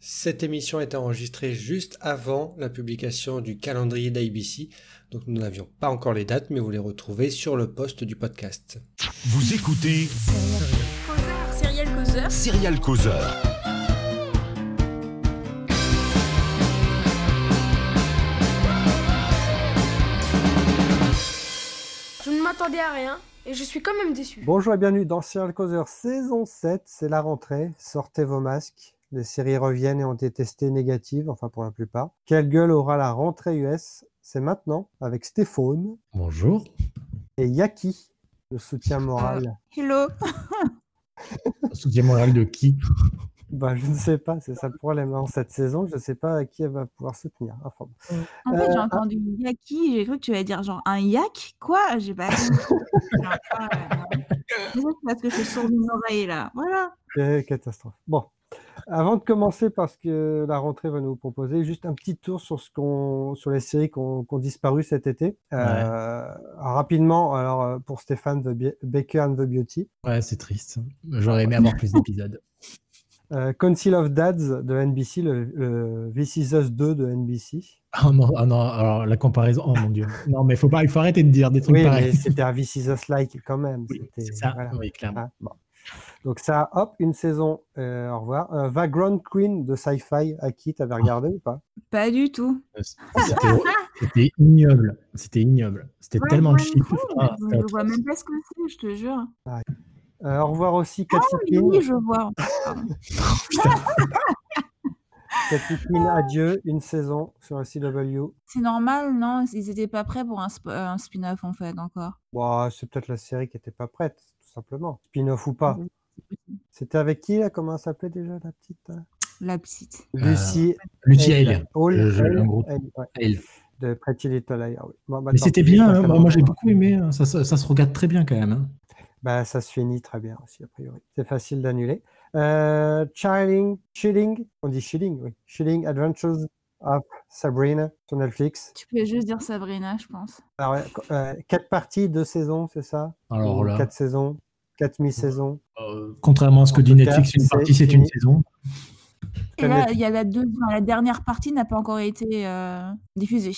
Cette émission est enregistrée juste avant la publication du calendrier d'ABC, donc nous n'avions pas encore les dates, mais vous les retrouvez sur le post du podcast. Vous écoutez Serial Causeur. Serial Causeur. Je ne m'attendais à rien et je suis quand même déçu. Bonjour et bienvenue dans Serial Causeur saison 7, c'est la rentrée, sortez vos masques, les séries reviennent et ont été testées négatives, enfin pour la plupart. Quelle gueule aura la rentrée US C'est maintenant avec Stéphane Bonjour. et Yaki, le soutien moral. Hello. Soutien moral de qui? Bah je ne sais pas, c'est ça le problème. En cette saison, je ne sais pas à qui elle va pouvoir soutenir. Enfin, bon. En fait, j'ai Euh, entendu Yaki, j'ai cru que tu allais dire genre un yak Quoi? J'ai pas ah, parce que je suis d'une oreille là. Voilà. Quelle catastrophe. Bon, avant de commencer, parce que la rentrée va nous proposer juste un petit tour sur, ce qu'on, sur les séries qui ont, disparu cet été. Euh, rapidement, alors euh, pour Stéphane, The Be- Baker and the Beauty. Ouais, c'est triste. J'aurais aimé avoir plus d'épisodes. Euh, Council of Dads de NBC, le, le This Is Us 2 de NBC. Oh non, ah non, alors la comparaison, oh mon dieu. Non, mais faut pas, il faut arrêter de dire des trucs Oui, pareils. c'était un This Is Us-like quand même. Oui, C'était- c'est ça, voilà. oui, clairement. Hein, bon. Donc ça, hop, une saison, euh, au revoir. Euh, Vagrant Queen de Sci-Fi, à qui t'avais regardé ou pas? Pas du tout. C'était c'était ignoble. C'était ignoble. C'était Ouais, tellement cheap. Ah, je, je vois même pas ce que c'est, je te jure. Euh, Au revoir aussi Cathy Ah oui, je vois. Cathy Quinn, adieu, une saison sur la CW. C'est normal, non? Ils étaient pas prêts pour un, sp- euh, un spin-off en fait encore. Bon, c'est peut-être la série qui n'était pas prête, tout simplement. Spin-off ou pas. Oui. C'était avec qui, là? Comment elle s'appelait déjà, la petite La petite. Lucie Lucie Hale. Hale. De Pretty Little Liars. oui. Bon, bah, Mais c'était bien, hein. moi, moi, j'ai beaucoup aimé. hein. Ça, ça, ça se regarde très bien quand même. hein. Bah, ça se finit très bien aussi, a priori. C'est facile d'annuler. Euh, Chilling, Chilling, on dit Chilling, oui. Chilling Adventures of Sabrina sur Netflix. Tu peux juste dire Sabrina, je pense. Alors, euh, quatre parties, deux saisons, c'est ça? Alors là, Quatre saisons, quatre mi-saisons? euh, contrairement à ce que En dit cas, Netflix, une partie, c'est une saison. Et là, il y a la, deux, la dernière partie n'a pas encore été euh, diffusée.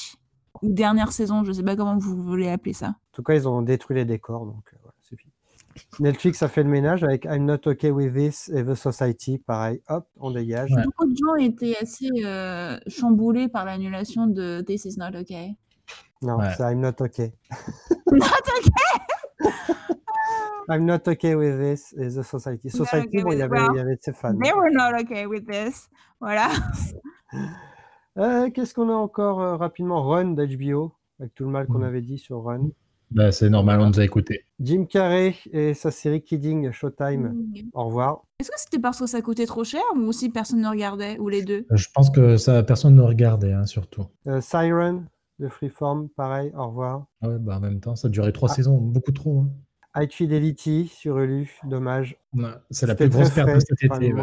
Ou dernière saison, je sais pas comment vous voulez appeler ça. En tout cas, ils ont détruit les décors, donc euh, voilà, c'est fini. Netflix a fait le ménage avec I'm Not Okay With This et The Society. Pareil, hop, on dégage. Ouais. Beaucoup de gens étaient assez euh, chamboulés par l'annulation de This is not okay. Non, Ouais. c'est I'm Not Okay. Not okay? I'm Not Okay With This et The Society. Society, okay bon, il y avait, well, il y avait ses fans. They were not okay with this. Voilà. Euh, Qu'est-ce qu'on a encore euh, rapidement? Run d'HBO, avec tout le mal qu'on Mhm. avait dit sur Run. Bah, c'est normal, on nous a écoutés. Jim Carrey et sa série Kidding Showtime. Mm. Au revoir. Est-ce que c'était parce que ça coûtait trop cher ou aussi personne ne regardait Ou les deux? Je pense que ça, personne ne regardait, hein, surtout. Euh, Siren de Freeform, pareil, au revoir. Ouais, bah, en même temps, ça a duré trois Ah. saisons, beaucoup trop. hein. High Fidelity sur Hulu, dommage. Ouais, C'est la C'était plus grosse très perte de frais. cet été. ouais.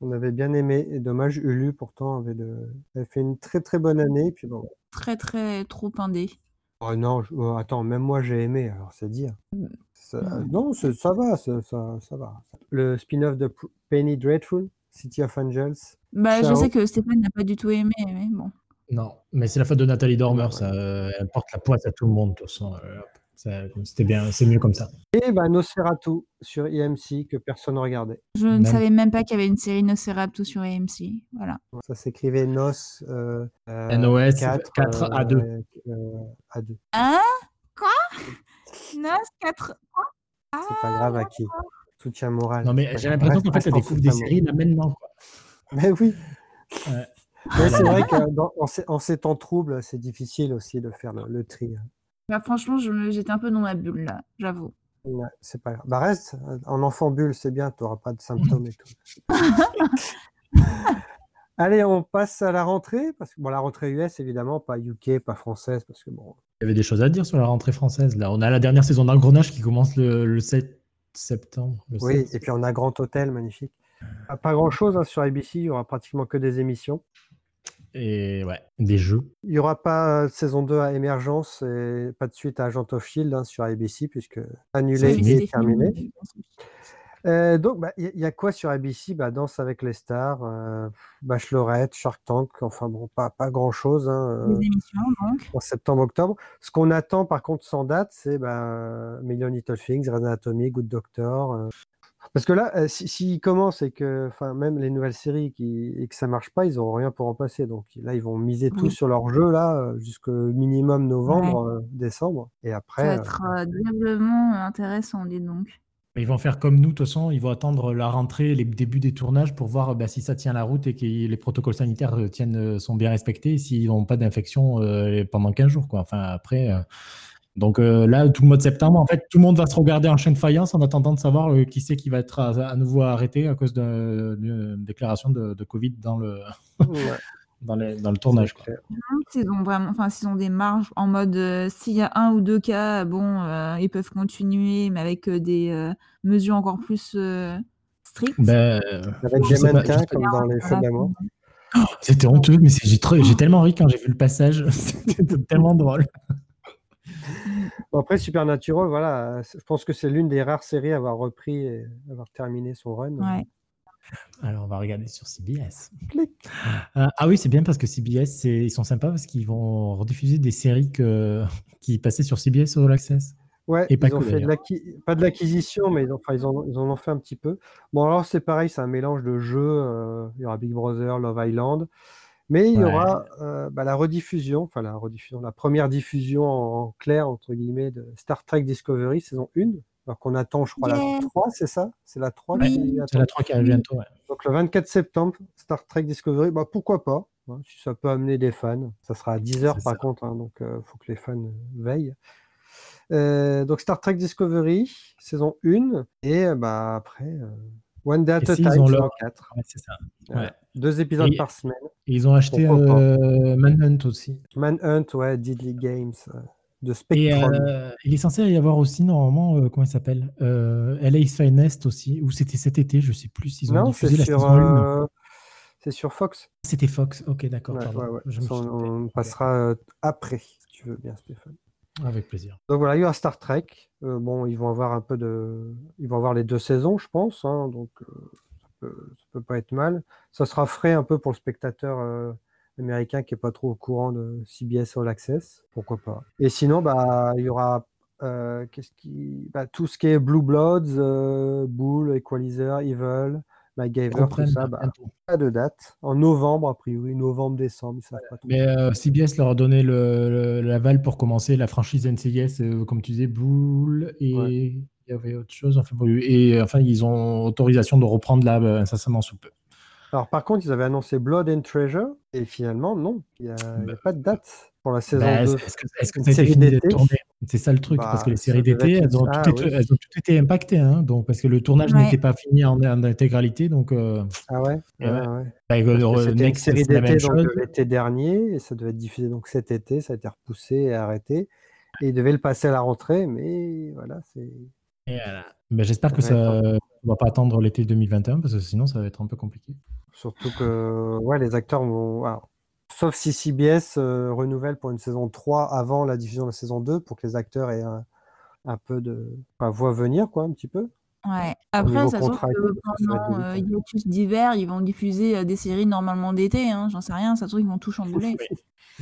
On avait bien aimé. Et dommage, Hulu pourtant avait, de... avait fait une très très bonne année. Puis bon. Très très trop indé. Oh non, je- oh, attends, même moi j'ai aimé, alors c'est dire. Ça- Mm. Non, c'est- ça va, ça, ça, ça va. Le spin-off de P- Penny Dreadful, City of Angels. Bah, je Ciao. sais que Stéphane n'a pas du tout aimé, mais bon. Non, mais c'est la faute de Nathalie Dormer. Ça, euh, elle porte la poisse à tout le monde, de toute façon. euh, C'était bien, c'est mieux comme ça. Et bah, Nosferatu sur EMC que personne ne regardait. Je ne Même- savais même pas qu'il y avait une série Nosferatu sur AMC. Voilà. Ça s'écrivait Nos. Euh, euh, NOS 4, 4 à 2. euh, euh, à 2. Hein? Quoi? Nos 4 C'est pas grave à qui. Soutien moral. Non, mais j'ai l'impression qu'en fait, elle découvre des séries là maintenant. Quoi. Mais oui. Mais c'est vrai que dans- en, ces, temps troubles, c'est difficile aussi de faire le, le tri. Bah, franchement, j'étais un peu dans ma bulle là, j'avoue. Ouais, c'est pas grave. Bah reste en enfant bulle, c'est bien, tu n'auras pas de symptômes et tout. Allez, on passe à la rentrée, parce que bon, la rentrée US évidemment, pas UK, pas française, parce que bon, Il y avait des choses à dire sur la rentrée française. Là, on a la dernière saison d'Engrenage qui commence le, le 7 septembre. le oui, 7. et puis on a Grand Hôtel, magnifique. Pas- Pas grand chose sur ABC, il y aura pratiquement que des émissions. Et ouais, des jeux. Il n'y aura pas euh, saison 2 à Émergence et pas de suite à Agent of Shield hein, sur ABC, puisque annulé et terminé. Euh, donc, bah, il y, a quoi sur ABC bah, Danse avec les stars, euh, Bachelorette, Shark Tank, enfin bon, pas, pas grand-chose. Hein, Les émissions, donc. en septembre-octobre. Ce qu'on attend par contre sans date, c'est bah, Million Little Things, Grey's Anatomy, Good Doctor. Parce que là, euh, si- s'ils commencent et que enfin, même les nouvelles séries qui, et que ça marche pas, ils n'auront rien pour remplacer. Donc là, ils vont miser tout Oui. sur leur jeu là, euh, jusqu'au minimum novembre, euh, décembre. Et Ça va après, euh, être euh, diablement intéressant, dis donc. Ils vont faire comme nous, de toute façon, ils vont attendre la rentrée, les débuts des tournages pour voir bah, si ça tient la route et que les protocoles sanitaires tiennent, sont bien respectés s'ils n'ont pas d'infection euh, pendant 15 jours. Quoi. Enfin, après, euh, donc euh, là, tout le mois de septembre, en fait, tout le monde va se regarder en chaîne de faïence en attendant de savoir euh, qui c'est qui va être à, à nouveau arrêté à cause d'un- d'une déclaration de, de Covid dans le, ouais, dans, les- dans le tournage. quoi. S'ils ont vraiment, enfin, s'ils ont des marges en mode euh, s'il y a un ou deux cas, bon, euh, ils peuvent continuer, mais avec euh, des euh, mesures encore plus euh, strictes. Ben, euh, avec des mannequins comme dans les Feux de l'amour. C'était honteux, mais j'ai tellement ri quand j'ai vu le passage. C'était tellement drôle. Bon, après, Supernatural, voilà, je pense que c'est l'une des rares séries à avoir repris et avoir terminé son run. Ouais. Alors, on va regarder sur CBS. Euh, ah oui, c'est bien parce que CBS, ils sont sympas parce qu'ils vont rediffuser des séries que, qui passaient sur CBS All Access. Ouais, Et pas ils ont que, fait de pas l'acquisition, mais ils, ont, enfin, ils, en, ils en ont fait un petit peu. Bon, alors c'est pareil, c'est un mélange de jeux. euh, il y aura Big Brother, Love Island, mais il y Ouais. aura euh, bah, la rediffusion, enfin la rediffusion, la première diffusion en, en clair, entre guillemets, de Star Trek Discovery, saison 1. Alors qu'on attend, je crois, Yeah. la 3, c'est ça? C'est la 3 Oui. qui C'est la 3 qui arrive bientôt. ouais. Donc le 24 septembre, Star Trek Discovery, bah, pourquoi pas hein, Si ça peut amener des fans. Ça sera à 10h C'est par ça. contre, hein, donc il faut que les fans euh, veillent. Euh, donc Star Trek Discovery, saison 1, et euh, bah, après, euh, One Day at Et a Time, leur- 4. Ouais, c'est ça. Ouais. Deux épisodes Et- par semaine. Et ils ont acheté euh, Manhunt aussi. Manhunt, ouais, Diddley Games, euh, de Et Spectrum. euh, il est censé y avoir aussi, normalement, euh, comment il s'appelle euh, LA's Finest aussi, ou c'était cet été, je sais plus s'ils ont non, diffusé la sur, saison 1. euh, c'est sur Fox. C'était Fox, ok, d'accord. Ouais. Je me on, passera euh, après, si tu veux bien, Stéphane. Avec plaisir. Donc voilà, il y aura Star Trek. Euh, bon, ils vont avoir un peu de, ils vont avoir les deux saisons, je pense. hein, donc euh, ça peut, peut pas être mal. Ça sera frais un peu pour le spectateur euh, américain qui est pas trop au courant de CBS All Access. Pourquoi pas. Et sinon, bah, il y aura qu'est-ce qui, bah, tout ce qui est Blue Bloods, Bull, Equalizer, Evil, MacGyver, tout ça. Bah, pas de date. En novembre, a priori, novembre-décembre, ils savent pas trop. Mais euh, CBS leur a donné le- le- l'aval pour commencer la franchise NCIS, euh, comme tu disais, Bull, et Ouais. il y avait autre chose. Enfin, bon, et enfin, ils ont autorisation de reprendre là euh, incessamment sous peu. Alors par contre, ils avaient annoncé Blood and Treasure et finalement non, il n'y a, il y a Bah, pas de date pour la saison Bah, 2. Est-ce que, est-ce que Une ça a été série fini tourné C'est ça le truc, Bah, parce que les ça séries d'été, être elles, ont toutes ah, été- oui. elles ont toutes été impactées, hein, donc, parce que le tournage Ouais. n'était pas fini en, en intégralité. Donc, euh, Ah ouais, ouais, ouais. ouais. bah, C'était une série d'été l'été dernier et ça devait être diffusé donc cet été, ça a été repoussé et arrêté. Et ils devaient le passer à la rentrée, mais voilà, c'est. Voilà. Bah, J'espère que Ouais, ça ne va pas attendre l'été 2021, parce que sinon, ça va être un peu compliqué. Surtout que ouais, les acteurs vont. alors, sauf si CBS euh, renouvelle pour une saison 3 avant la diffusion de la saison 2 pour que les acteurs aient un, un peu de. Enfin, voient venir, quoi, un petit peu. Ouais. Après, ça se trouve contrat que pendant euh, hiatus d'hiver, ils vont diffuser euh, des séries normalement d'été. Hein, J'en sais rien, ça se trouve ils vont tout chambouler.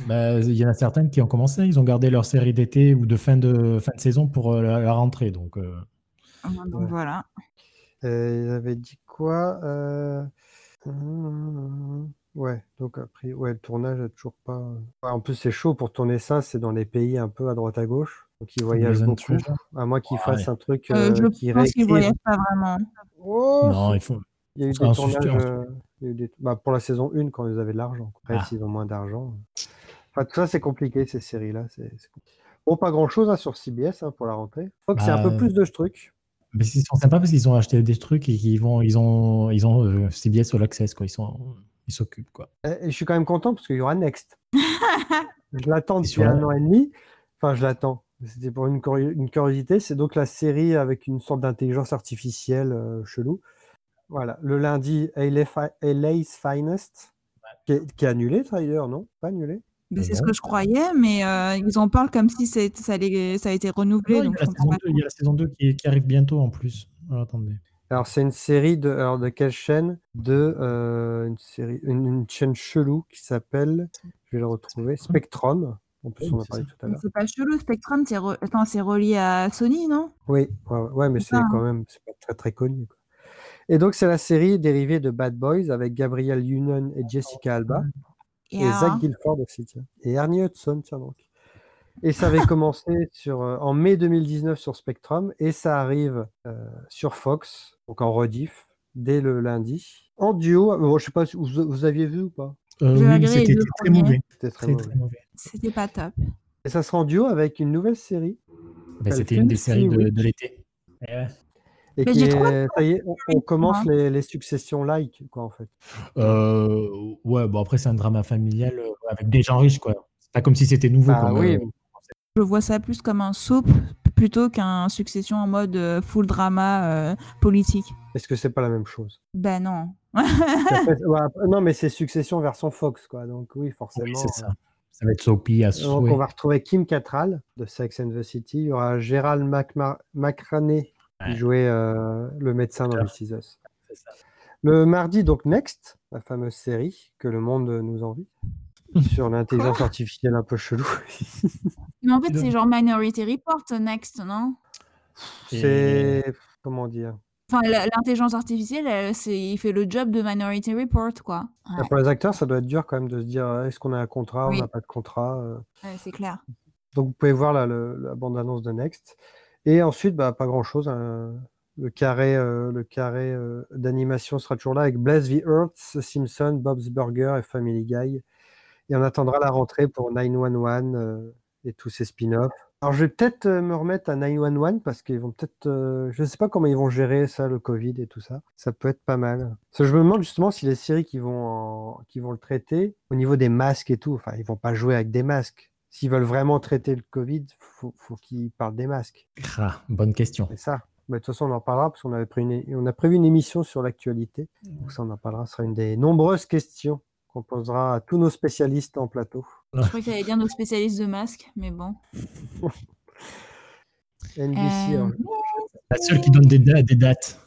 Bah, Il y en a certaines qui ont commencé, ils ont gardé leur série d'été ou de fin de, fin de saison pour euh, la, la rentrée. Donc, euh, Donc Ouais. voilà. Euh, ils avaient dit quoi euh, Ouais, donc après, ouais, le tournage a toujours pas. Ouais, en plus, c'est chaud pour tourner ça, c'est dans les pays un peu à droite à gauche. Donc ils voyagent beaucoup. À moins qu'ils Ouais. fassent un truc Euh, euh, je qui pense qu'ils réécrivent. voyagent pas vraiment. Oh, non, il faut. il y a eu c'est des un tournages. suspense. euh, il y a eu des- bah, pour la saison 1 quand ils avaient de l'argent. Après, Ah. s'ils ont moins d'argent. euh. Enfin, tout ça, c'est compliqué, ces séries-là. c'est- c'est compliqué. Bon, pas grand-chose hein, sur CBS hein, pour la rentrée. Fox, c'est un peu Bah, plus de trucs. Mais ils sont sympas parce qu'ils ont acheté des trucs et qu'ils vont, ils ont, ils ont euh, CBS All Access, quoi. Ils sont, ils s'occupent, quoi. Et, et je suis quand même content parce qu'il y aura Next. Je l'attends depuis sûr. un an et demi. Enfin, je l'attends. C'était pour une, curi- une curiosité. C'est donc la série avec une sorte d'intelligence artificielle euh, chelou. Voilà. Le lundi, LA's Finest, qui est, qui est annulé, d'ailleurs, non? Pas annulé Mais C'est ce bon que je croyais, mais euh, ils en parlent comme si ça, allait- ça a été renouvelé. Non, il, y donc a la je comprends saison pas 2, il y a la saison 2 qui, qui arrive bientôt en plus. Alors, attendez. Alors, c'est une série de. Alors, de quelle chaîne? De euh, une série, une, une chaîne chelou qui s'appelle. Je vais le retrouver. Spectrum. En plus, on en a parlé tout à l'heure. C'est pas chelou, Spectrum, c'est re- Attends, c'est relié à Sony, non? Oui, ouais, mais C'est ça, quand même c'est pas très très connu. quoi. Et donc, c'est la série dérivée de Bad Boys avec Gabriel Union et Jessica Alba. Et, Zach Guilford aussi, tiens. Et Ernie Hudson, tiens donc. Et ça avait commencé sur, euh, en mai 2019 sur Spectrum et ça arrive euh, sur Fox, donc en rediff, dès le lundi. En duo, euh, bon, je sais pas si vous, vous aviez vu ou pas Euh, oui, c'était très mauvais. C'était très, Très, mauvais. C'était pas top. Et ça sera en duo avec une nouvelle série Ben, Elle c'était une des séries de, l'été. Eh ouais. et Mais qui trop est, ça y est, on, on commence moi. les, les successions like, quoi, en fait. Euh, ouais, bon après c'est un drama familial avec des gens riches quoi. C'est pas comme si c'était nouveau. Bah comme, oui, Je vois ça plus comme un soap plutôt qu'un succession en mode euh, full drama euh, politique. est-ce que c'est pas la même chose? Ben non. Ouais, Non, mais c'est succession version Fox, quoi. Donc oui, forcément. oui, c'est ça. euh, Ça va être soapy à Donc, souhait. on va retrouver Kim Cattrall de Sex and the City. Il y aura Gérald McRaney qui jouait euh, le médecin dans This Is Us. Le mardi, donc Next, la fameuse série que le monde nous envie, sur l'intelligence artificielle un peu chelou. Mais en fait, c'est genre Minority Report Next, non? C'est. Comment dire? Enfin, l'intelligence artificielle, elle, c'est, il fait le job de Minority Report, quoi. Ouais, Pour les acteurs, ça doit être dur quand même de se dire euh, est-ce qu'on a un contrat, Oui. on n'a pas de contrat. euh. ouais, c'est clair. Donc vous pouvez voir là, le- la bande-annonce de Next. Et ensuite, bah, pas grand-chose. hein. Le carré, euh, le carré euh, d'animation sera toujours là avec Blaze the Earth, Simpson, Bob's Burger et Family Guy. Et on attendra la rentrée pour 911 euh, et tous ces spin-offs. Alors je vais peut-être euh, me remettre à 911 parce qu'ils vont peut-être... euh, je ne sais pas comment ils vont gérer ça, le Covid et tout ça. Ça peut être pas mal. Parce que je me demande justement si les séries qui vont, en- qui vont le traiter, au niveau des masques et tout, enfin ils vont pas jouer avec des masques. S'ils veulent vraiment traiter le Covid, faut, faut qu'ils parlent des masques. Ah, bonne question. C'est ça. Mais de toute façon, on en parlera parce qu'on avait pris une, on a prévu une émission sur l'actualité. Donc ça, on en parlera. Ce sera une des nombreuses questions qu'on posera à tous nos spécialistes en plateau. Je crois qu'il y avait bien nos spécialistes de masques, mais bon. NBC. Euh, alors, La seule qui donne des, da- des dates.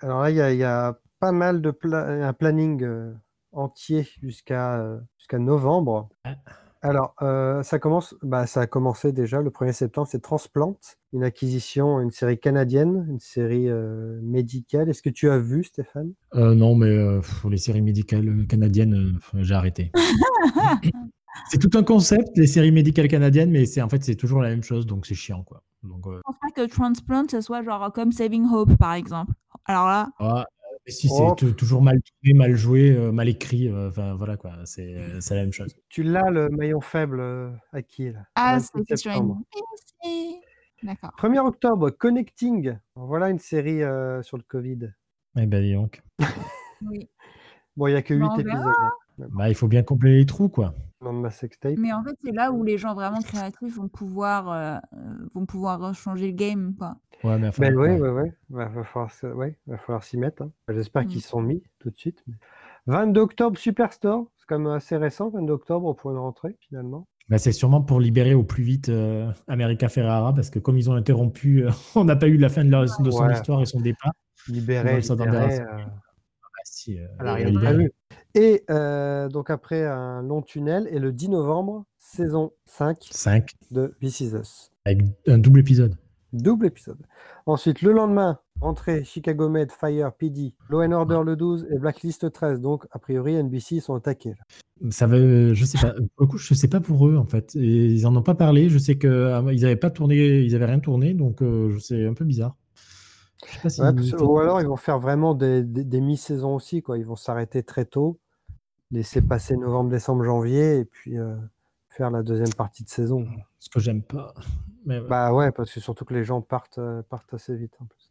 Alors là, il y, a- il y a pas mal de pla- un planning euh, entier jusqu'à euh, jusqu'à novembre. Ah. Alors, euh, ça commence, bah, ça a commencé déjà le 1er septembre, c'est Transplant, une acquisition, une série canadienne, une série euh, médicale. Est-ce que tu as vu, Stéphane? Euh, non, mais euh, pff, les séries médicales canadiennes, euh, j'ai arrêté. c'est tout un concept, les séries médicales canadiennes, mais c'est en fait c'est toujours la même chose, donc c'est chiant quoi. Donc, euh, Je pense pas que Transplant, ce soit genre comme Saving Hope, par exemple. Alors là, ah, si Oh. c'est tou- toujours mal tourné, mal joué, euh, mal écrit, euh, enfin voilà quoi, c'est c'est la même chose. Tu l'as, le maillon faible euh, acquis, là, ah, 26 c'était sur septembre. NBC. D'accord. 1er octobre, Connecting. Voilà une série euh, sur le Covid. Eh ben dis donc, Oui. Bon, il n'y a que 8 Bah, on verra. épisodes. hein. Bah, il faut bien combler les trous quoi. Nom de ma sextape. Mais en fait, c'est là où les gens vraiment créatifs vont pouvoir, euh, vont pouvoir changer le game, quoi. Ouais, mais enfin, Ben oui, ouais. oui, oui. Va, falloir, ouais, va falloir s'y mettre. hein. J'espère Mm. qu'ils sont mis tout de suite. mais- 22 octobre, Superstore. C'est quand même assez récent, 22 octobre, pour une rentrée, finalement. Bah, c'est sûrement pour libérer au plus vite euh, America Ferrara, parce que comme ils ont interrompu, euh, on n'a pas eu la fin de, leur- de son Ouais. histoire et son départ. Ouais, euh, Ah, euh, a Et euh, donc après un long tunnel, et le 10 novembre, saison 5 5, de This Is Us. avec un double épisode. Double épisode. Ensuite, le lendemain, rentrée Chicago Med, Fire, PD, Law and Order le 12 et Blacklist 13. Donc, a priori, NBC ils sont attaqués. Ça veut, je sais pas. Pour le coup, je sais pas pour eux en fait. Et ils en ont pas parlé. Je sais que euh, ils avaient pas tourné, ils avaient rien tourné, donc euh, c'est un peu bizarre. Je sais pas si. Ouais, parce que- ou alors, ils vont faire vraiment des, des- des mi-saisons aussi. Quoi. Ils vont s'arrêter très tôt, laisser passer novembre, décembre, janvier, et puis euh, faire la deuxième partie de saison. Ce que j'aime pas. Mais, ouais. Bah ouais, parce que surtout que les gens partent, euh, partent assez vite en plus.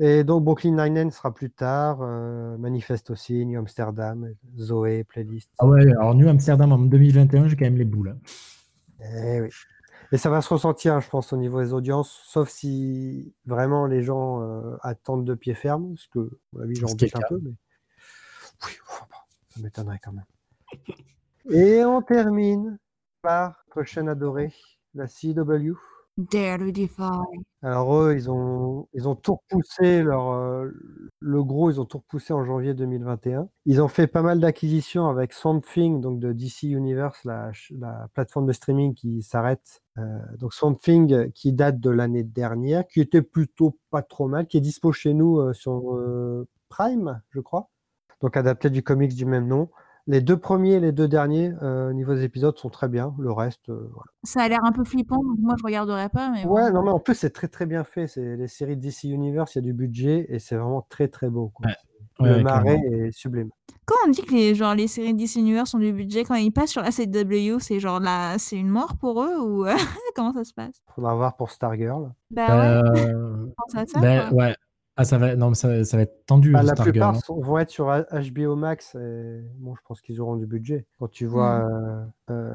Et donc, Brooklyn Nine-Nine sera plus tard. euh, Manifeste aussi, New Amsterdam, Zoé, Playlist. Ah ouais, alors New Amsterdam en 2021, j'ai quand même les boules. hein. Eh oui. Et ça va se ressentir, je pense, au niveau des audiences, sauf si vraiment les gens euh, attendent de pied ferme, parce que, à mon avis, j'en Ce doute un peu, mais oui, enfin, bon, ça m'étonnerait quand même. Et on termine par notre chaîne adorée, la CW, Dare to Defy. Alors eux, ils ont, ils ont tout repoussé, leur, euh, le gros, ils ont tout repoussé en janvier 2021. Ils ont fait pas mal d'acquisitions avec Swamp Thing, donc de DC Universe, la, la plateforme de streaming qui s'arrête. Euh, donc Swamp Thing euh, qui date de l'année dernière, qui était plutôt pas trop mal, qui est dispo chez nous sur Prime, je crois. Donc adapté du comics du même nom. Les deux premiers et les deux derniers, euh, au niveau des épisodes, sont très bien. Le reste, euh, voilà. Ça a l'air un peu flippant, donc moi je regarderai pas, mais Ouais, non, mais en plus, c'est très très bien fait. C'est les séries DC Universe, il y a du budget et c'est vraiment très très beau. quoi. Ouais. Le ouais, marais est sublime. Quand on dit que les, genre, les séries DC Universe ont du budget, quand ils passent sur la CW, c'est genre là, c'est une mort pour eux ou comment ça se passe? Faudra voir pour Stargirl. Bah ouais, Euh, pense à ça. ben, quoi. ouais. Ah, ça va, non, mais ça, ça va être tendu, Bah, la Stargirl. plupart hein. sont- vont être sur HBO Max. Et... Bon, je pense qu'ils auront du budget. Quand tu vois euh, euh,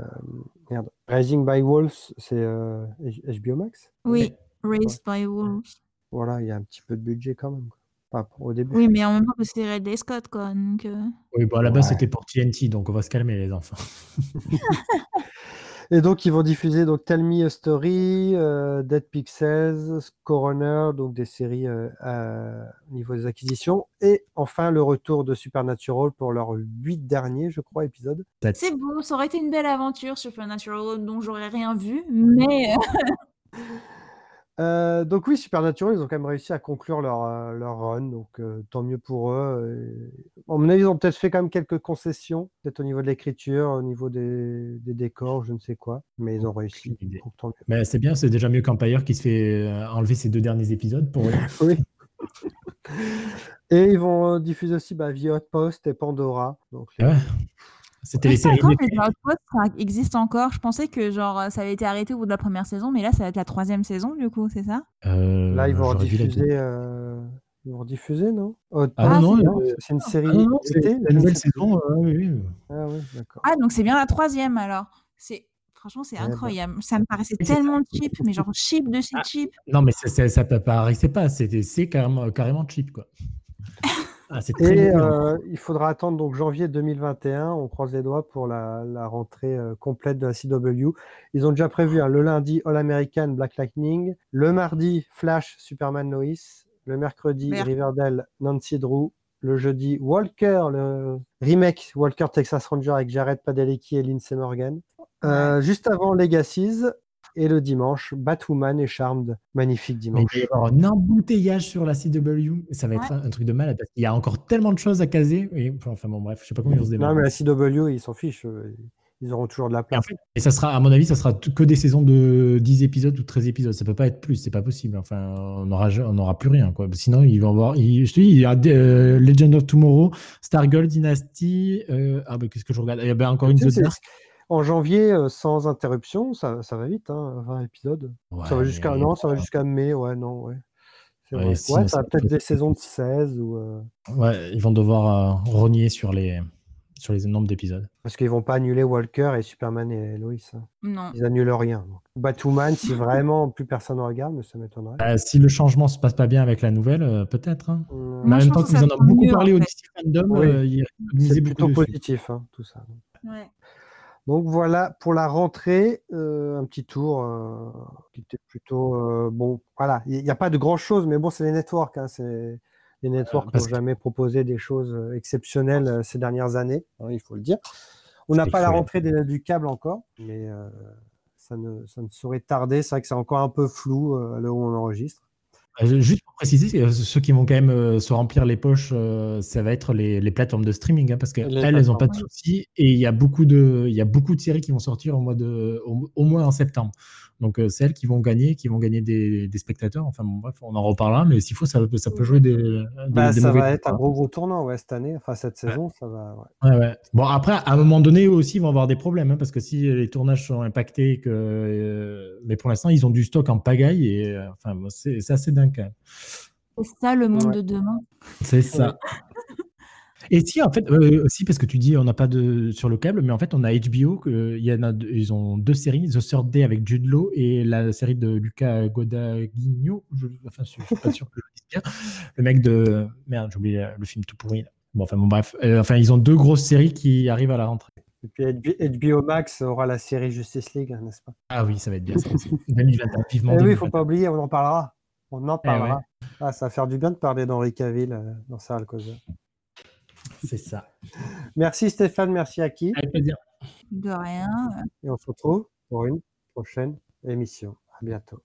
merde, Rising by Wolves, c'est euh, HBO Max. Oui, Raised by Wolves. Voilà, il y a un petit peu de budget quand même. pour- au début. Oui, mais en même temps, c'est Ridley Scott, quoi. Donc, euh, Oui, bon, à la base, Ouais. c'était pour TNT, donc on va se calmer, les enfants. Et donc, ils vont diffuser donc Tell Me a Story, euh, Dead Pixels, Coroner, donc des séries euh, à- au niveau des acquisitions. Et enfin, le retour de Supernatural pour leurs huit derniers, je crois, épisodes. C'est beau, ça aurait été une belle aventure, Supernatural, dont j'aurais rien vu, mais euh, donc oui, Supernatural, ils ont quand même réussi à conclure leur, euh, leur run, donc euh, tant mieux pour eux. Et... Mon avis, ils ont peut-être fait quand même quelques concessions, peut-être au niveau de l'écriture, au niveau des, des décors, je ne sais quoi, mais ils ont réussi. Donc. Mais c'est bien, c'est déjà mieux qu'Empire qui se fait enlever ses deux derniers épisodes pour eux. Oui. Et ils vont diffuser aussi bah, The Outpost et Pandora. Donc, les- Ouais. C'était les séries. les Outposts, ça existe encore. Je pensais que genre ça avait été arrêté au bout de la première saison, mais là ça va être la troisième saison du coup, c'est ça? Euh, Là, ils vont rediffuser. euh, Ils vont rediffuser, non? Outpost, Ah non, non, euh, c'est une série Ah non, non, été, la nouvelle saison. euh, oui, oui. Ah oui, d'accord. Ah donc c'est bien la troisième alors. C'est franchement c'est Eh ben. incroyable. Ça me paraissait tellement cheap, mais genre cheap de chez Ah. cheap. Non, mais ça, ça, ça paraissait pas. C'est carrément, carrément cheap, quoi. Ah, c'est très Et euh, il faudra attendre donc janvier 2021. On croise les doigts pour la, la rentrée euh, complète de la CW. Ils ont déjà prévu hein, le lundi All American Black Lightning, le mardi Flash Superman Lois, le mercredi Merde. Riverdale Nancy Drew, le jeudi Walker, le remake Walker Texas Ranger avec Jared Padalecki et Lindsay Morgan. Euh, Juste avant Legacies et le dimanche Batwoman et Charmed. Magnifique Mais il dimanche. va y avoir un embouteillage sur la CW. Ça va être Ouais. un, un truc de malade parce qu'il y a encore tellement de choses à caser. Et, enfin bon, bref, je sais pas comment ils vont se Non, démarrer. mais la CW, ils s'en fichent. euh, Ils auront toujours de la Et, en place. fait- et ça sera, à mon avis, ça sera que des saisons de 10 épisodes ou 13 épisodes. Ça peut pas être plus, c'est pas possible. Enfin, on n'aura on aura plus rien. Quoi. Sinon, ils vont avoir. ils- je te dis, il y a euh, Legend of Tomorrow, Stargirl Dynasty. euh, ah, ben qu'est-ce que je regarde? Il y a ben, encore une Tu sais, The Dark. En janvier, euh, sans interruption, ça, ça va vite, hein, 20 épisodes. ça va jusqu'à non, ça va jusqu'à mai, ouais, non, ouais. C'est Ouais, vrai. si, Ouais, mais ça va peut-être peut- des saisons de 16 ou euh, Ouais, ils vont devoir euh, rogner sur les, sur les nombres d'épisodes. parce qu'ils vont pas annuler Walker et Superman et Lois. hein. Non. Ils annulent rien. donc. Batwoman, si vraiment plus personne ne regarde, mais ça m'étonnerait. Euh, si le changement se passe pas bien avec la nouvelle, euh, peut-être. hein. Euh, Mais en même temps que qu'ils en ont beaucoup mieux, parlé en au. DC Fandom, Oui. euh, ils misaient c'est plutôt positif, hein, tout ça. Ouais. Donc voilà, pour la rentrée, euh, un petit tour euh, qui était plutôt euh, bon. Voilà, il n'y a pas de grand chose, mais bon, c'est les networks. hein, c'est les networks n'ont que- jamais proposé des choses exceptionnelles ces dernières années, hein, il faut le dire. On n'a pas la rentrée des- du câble encore, mais ça, ne, ça ne saurait tarder. C'est vrai que c'est encore un peu flou à l'heure où on enregistre. Euh, Juste pour préciser, euh, ceux qui vont quand même euh, se remplir les poches, euh, ça va être les, les plateformes de streaming, hein, parce qu'elles, Les elles n'ont pas de soucis. Et il y, a beaucoup de, il y a beaucoup de séries qui vont sortir au, mois de, au, au moins en septembre. Donc, euh, c'est elles qui vont gagner, qui vont gagner des, des spectateurs. Enfin, bon, bref, on en reparlera, mais s'il faut, ça, peut- ça peut jouer des, des, Bah, des ça mauvais va être un gros gros tournant ouais, cette année, enfin cette saison, ça va. ouais. Ouais, ouais. Bon, après, à un moment donné, eux aussi, ils vont avoir des problèmes, hein, parce que si les tournages sont impactés, que, euh, mais pour l'instant, ils ont du stock en pagaille, et euh, enfin, bon, c'est c'est assez dingue. C'est ça le monde Ouais. de demain. C'est ça. Et si, en fait, euh, aussi parce que tu dis on n'a pas de sur le câble, mais en fait, on a HBO, y en a, ils ont deux séries, The Third Day avec Jude Law et la série de Luca Guadagnino. Je, enfin, je, suis pas sûr que je le dise bien. Le mec de. Merde, j'ai oublié le film tout pourri. Bon, enfin, bon, bref. Euh, enfin, ils ont deux grosses séries qui arrivent à la rentrée. Et puis HBO Max aura la série Justice League, n'est-ce pas? Ah oui, ça va être bien. Ça, 2021, vivement. Et oui, il faut pas oublier, on en parlera. On en eh parlera. Ah, ça va faire du bien de parler d'Henri Caville euh, dans Sarah Alcosa. C'est ça. Merci Stéphane, merci à qui Avec plaisir. De rien. Et on se retrouve pour une prochaine émission. À bientôt.